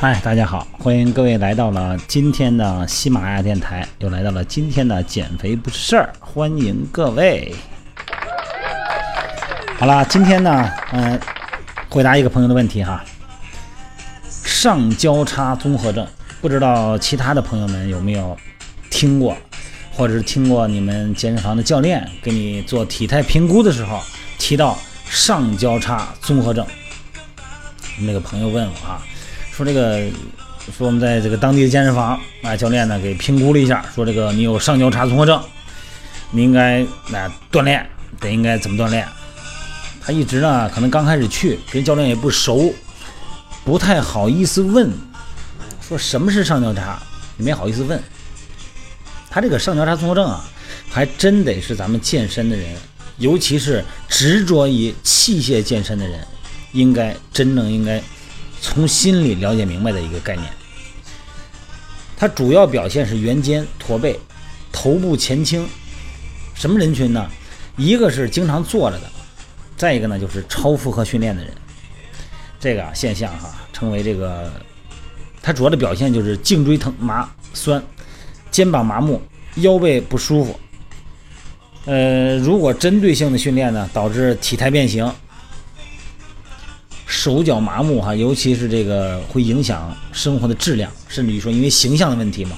嗨，大家好，欢迎各位来到了今天的喜马拉雅电台，又来到了今天的减肥不是事儿，欢迎各位。好了，今天呢，嗯，回答一个朋友的问题哈，上交叉综合症，不知道其他的朋友们有没有听过，或者是听过你们健身房的教练给你做体态评估的时候提到上交叉综合症？那个朋友问我啊。说这个，说我们在这个当地的健身房啊，教练呢给评估了一下，说这个你有上交叉综合症，你应该那锻炼得应该怎么锻炼？他一直呢可能刚开始去跟教练也不熟，不太好意思问，说什么是上交叉，也没好意思问。他这个上交叉综合症啊，还真得是咱们健身的人，尤其是执着于器械健身的人，应该真正应该。从心里了解明白的一个概念，它主要表现是圆肩、驼背、头部前倾。什么人群呢？一个是经常坐着的，再一个呢就是超负荷训练的人。这个现象哈，称为这个，它主要的表现就是颈椎疼、麻、酸，肩膀麻木，腰背不舒服。呃，如果针对性的训练呢，导致体态变形。手脚麻木哈，尤其是这个会影响生活的质量，甚至于说因为形象的问题嘛，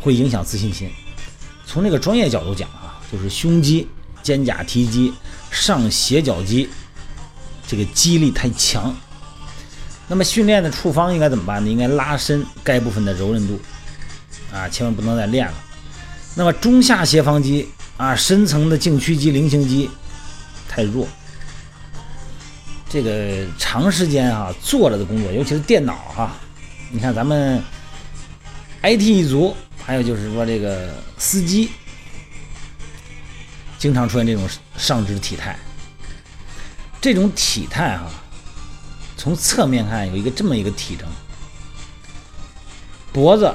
会影响自信心。从这个专业角度讲啊，就是胸肌、肩胛提肌、上斜角肌这个肌力太强。那么训练的处方应该怎么办呢？应该拉伸该部分的柔韧度啊，千万不能再练了。那么中下斜方肌啊，深层的颈屈肌、菱形肌太弱。这个长时间啊坐着的工作，尤其是电脑哈，你看咱们 IT 一族，还有就是说这个司机，经常出现这种上肢体态。这种体态哈，从侧面看有一个这么一个体征：脖子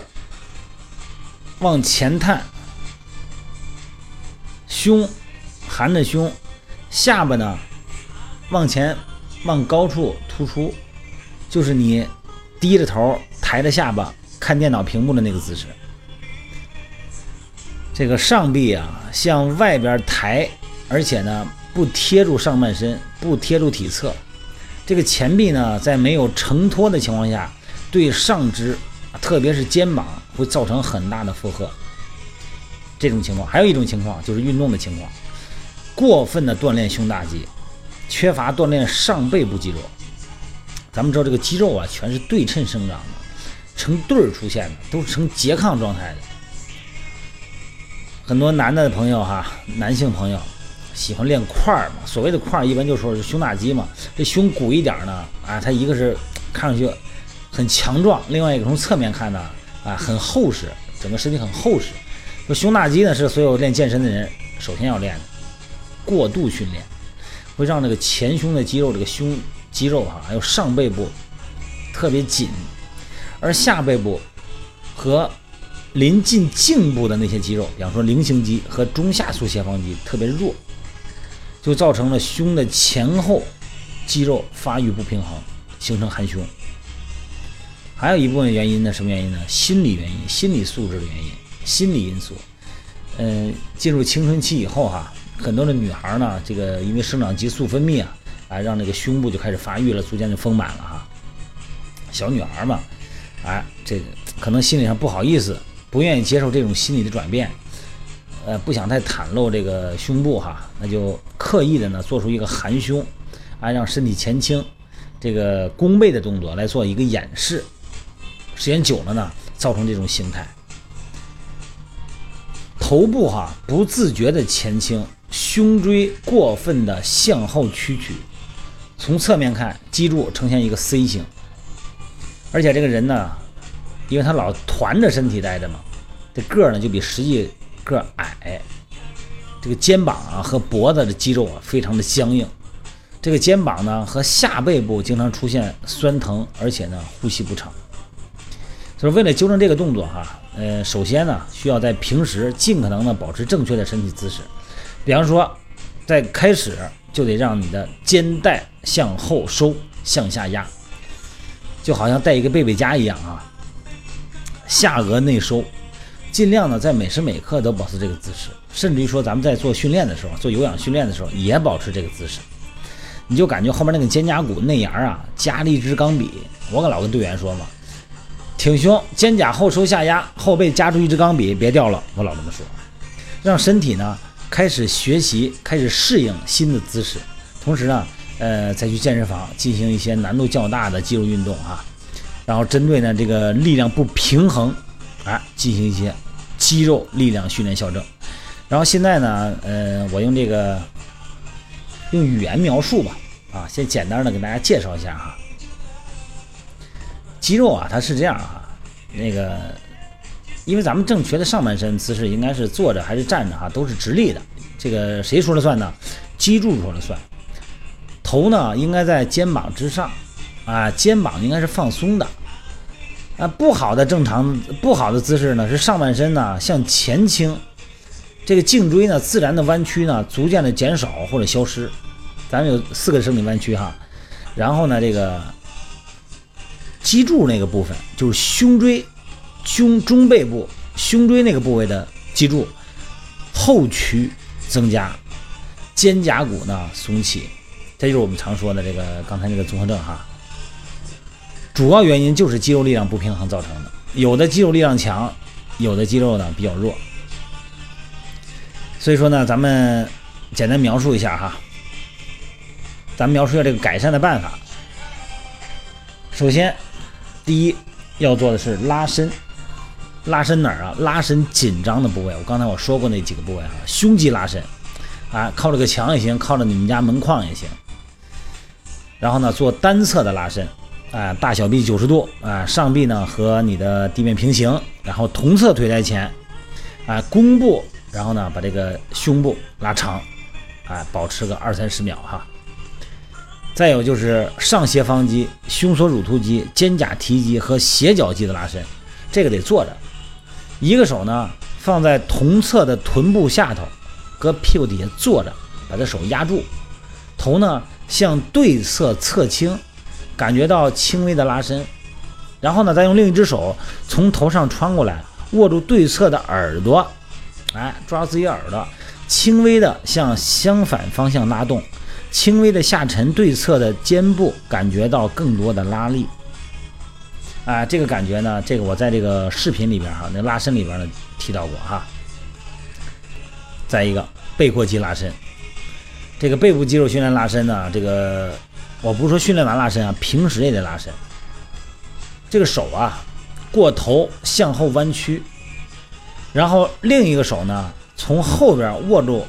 往前探，胸含着胸，下巴呢往前。往高处突出，就是你低着头、抬着下巴看电脑屏幕的那个姿势。这个上臂啊向外边抬，而且呢不贴住上半身，不贴住体侧。这个前臂呢在没有承托的情况下，对上肢，特别是肩膀会造成很大的负荷。这种情况还有一种情况就是运动的情况，过分的锻炼胸大肌。缺乏锻炼上背部肌肉，咱们知道这个肌肉啊，全是对称生长的，成对儿出现的，都是呈拮抗状态的。很多男的朋友哈，男性朋友喜欢练块儿嘛，所谓的块儿一般就说是胸大肌嘛。这胸鼓一点呢，啊，它一个是看上去很强壮，另外一个从侧面看呢，啊，很厚实，整个身体很厚实。说胸大肌呢，是所有练健身的人首先要练的，过度训练。会让这个前胸的肌肉，这个胸肌肉哈，还有上背部特别紧，而下背部和临近颈部的那些肌肉，比方说菱形肌和中下束斜方肌特别弱，就造成了胸的前后肌肉发育不平衡，形成含胸。还有一部分原因呢，什么原因呢？心理原因，心理素质的原因，心理因素。嗯，进入青春期以后哈。很多的女孩呢，这个因为生长激素分泌啊，啊，让这个胸部就开始发育了，逐渐就丰满了哈。小女孩嘛，哎，这个可能心理上不好意思，不愿意接受这种心理的转变，呃，不想太袒露这个胸部哈，那就刻意的呢做出一个含胸，啊，让身体前倾，这个弓背的动作来做一个掩饰，时间久了呢，造成这种形态。头部哈不自觉的前倾。胸椎过分的向后屈曲，从侧面看，脊柱呈现一个 C 型，而且这个人呢，因为他老团着身体待着嘛，这个呢就比实际个矮，这个肩膀啊和脖子的肌肉啊非常的僵硬，这个肩膀呢和下背部经常出现酸疼，而且呢呼吸不畅。所以为了纠正这个动作哈，呃，首先呢需要在平时尽可能的保持正确的身体姿势。比方说，在开始就得让你的肩带向后收，向下压，就好像带一个背背夹一样啊，下颚内收，尽量呢在每时每刻都保持这个姿势，甚至于说咱们在做训练的时候，做有氧训练的时候也保持这个姿势，你就感觉后面那个肩胛骨内沿啊夹了一支钢笔。我跟老跟队员说嘛，挺胸，肩胛后收下压，后背夹住一支钢笔，别掉了。我老这么说，让身体呢开始学习，开始适应新的姿势，同时呢。呃，再去健身房进行一些难度较大的肌肉运动啊，然后针对呢这个力量不平衡，啊，进行一些肌肉力量训练校正。然后现在呢，呃，我用这个用语言描述吧，啊，先简单的给大家介绍一下哈。肌肉啊，它是这样啊，那个，因为咱们正确的上半身姿势应该是坐着还是站着哈，都是直立的。这个谁说了算呢？脊柱说了算。头呢应该在肩膀之上，啊，肩膀应该是放松的，啊，不好的正常不好的姿势呢是上半身呢向前倾，这个颈椎呢自然的弯曲呢逐渐的减少或者消失，咱们有四个生理弯曲哈，然后呢这个脊柱那个部分就是胸椎，胸中背部胸椎那个部位的脊柱后屈增加，肩胛骨呢耸起。这就是我们常说的这个刚才那个综合症哈，主要原因就是肌肉力量不平衡造成的。有的肌肉力量强，有的肌肉呢比较弱。所以说呢，咱们简单描述一下哈，咱们描述一下这个改善的办法。首先，第一要做的是拉伸，拉伸哪儿啊？拉伸紧张的部位。我刚才我说过那几个部位哈，胸肌拉伸，啊，靠着个墙也行，靠着你们家门框也行。然后呢，做单侧的拉伸，啊，大小臂九十度，啊，上臂呢和你的地面平行，然后同侧腿在前，啊，弓步，然后呢把这个胸部拉长，啊，保持个二三十秒哈。再有就是上斜方肌、胸锁乳突肌、肩胛提肌和斜角肌的拉伸，这个得坐着，一个手呢放在同侧的臀部下头，搁屁股底下坐着，把这手压住，头呢。向对侧侧倾，感觉到轻微的拉伸，然后呢，再用另一只手从头上穿过来，握住对侧的耳朵，哎，抓自己耳朵，轻微的向相反方向拉动，轻微的下沉对侧的肩部，感觉到更多的拉力。啊，这个感觉呢，这个我在这个视频里边哈，那拉伸里边呢提到过哈。再一个背阔肌拉伸。这个背部肌肉训练拉伸呢，这个我不是说训练完拉伸啊，平时也得拉伸。这个手啊，过头向后弯曲，然后另一个手呢，从后边握住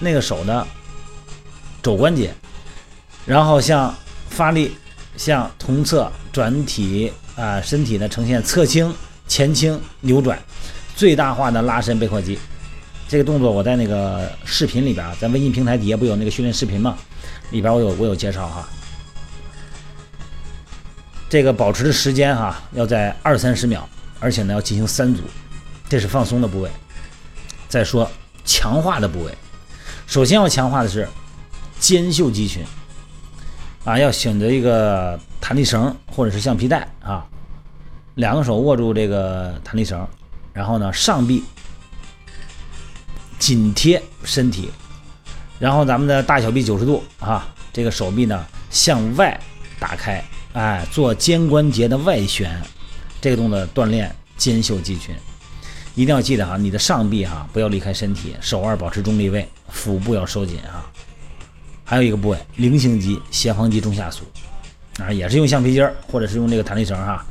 那个手的肘关节，然后向发力向同侧转体啊，身体呢呈现侧倾、前倾、扭转，最大化的拉伸背阔肌。这个动作我在那个视频里边啊，在微信平台底下不有那个训练视频吗？里边我有我有介绍哈。这个保持的时间哈要在二三十秒，而且呢要进行三组，这是放松的部位。再说强化的部位，首先要强化的是肩袖肌群啊，要选择一个弹力绳或者是橡皮带啊，两个手握住这个弹力绳，然后呢上臂。紧贴身体，然后咱们的大小臂九十度啊，这个手臂呢向外打开，哎，做肩关节的外旋，这个动作锻炼肩袖肌群，一定要记得哈，你的上臂哈不要离开身体，手腕保持中立位，腹部要收紧啊。还有一个部位，菱形肌、斜方肌中下束啊，也是用橡皮筋儿或者是用这个弹力绳哈，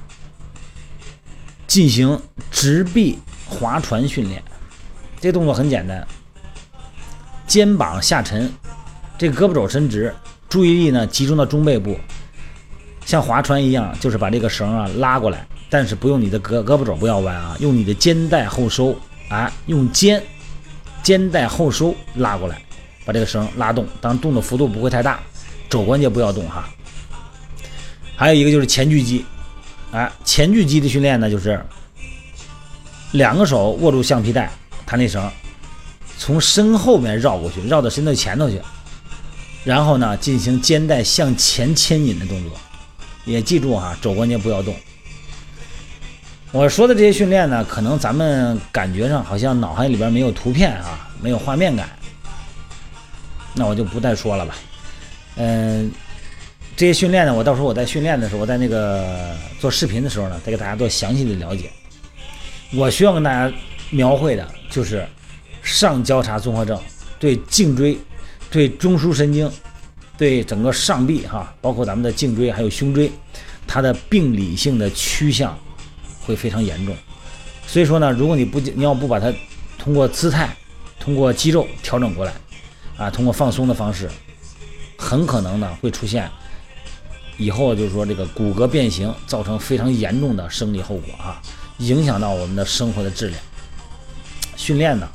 进行直臂划船训练。这动作很简单，肩膀下沉，这个胳膊肘伸直，注意力呢集中到中背部，像划船一样，就是把这个绳啊拉过来，但是不用你的胳胳膊肘不要弯啊，用你的肩带后收，啊，用肩肩带后收拉过来，把这个绳拉动，当动的幅度不会太大，肘关节不要动哈。还有一个就是前锯肌，哎，前锯肌的训练呢，就是两个手握住橡皮带。弹力绳从身后面绕过去，绕到身的前头去，然后呢进行肩带向前牵引的动作。也记住哈，肘关节不要动。我说的这些训练呢，可能咱们感觉上好像脑海里边没有图片啊，没有画面感，那我就不再说了吧。嗯，这些训练呢，我到时候我在训练的时候，我在那个做视频的时候呢，再给大家做详细的了解。我需要跟大家描绘的就是上交叉综合症对颈椎、对中枢神经、对整个上臂哈，包括咱们的颈椎还有胸椎，它的病理性的趋向会非常严重。所以说呢，如果你不你要不把它通过姿态、通过肌肉调整过来啊，通过放松的方式，很可能呢会出现以后就是说这个骨骼变形，造成非常严重的生理后果啊。影响到我们的生活的质量。训练呢，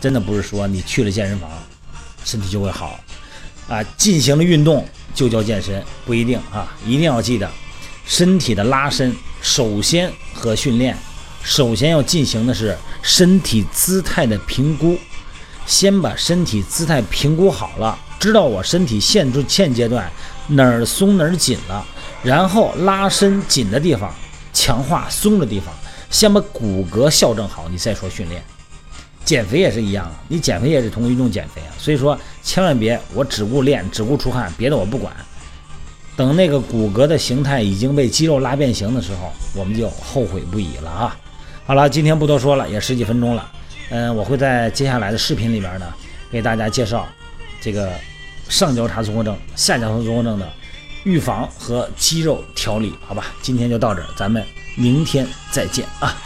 真的不是说你去了健身房，身体就会好啊。进行了运动就叫健身，不一定啊。一定要记得，身体的拉伸首先和训练，首先要进行的是身体姿态的评估。先把身体姿态评估好了，知道我身体现现阶段哪儿松哪儿紧了，然后拉伸紧的地方，强化松的地方。先把骨骼校正好，你再说训练。减肥也是一样，你减肥也是通过运动减肥啊。所以说，千万别我只顾练，只顾出汗，别的我不管。等那个骨骼的形态已经被肌肉拉变形的时候，我们就后悔不已了啊。好了，今天不多说了，也十几分钟了。嗯，我会在接下来的视频里边呢，给大家介绍这个上交叉综合症、下交叉综合症的预防和肌肉调理，好吧？今天就到这儿，咱们。明天再见啊！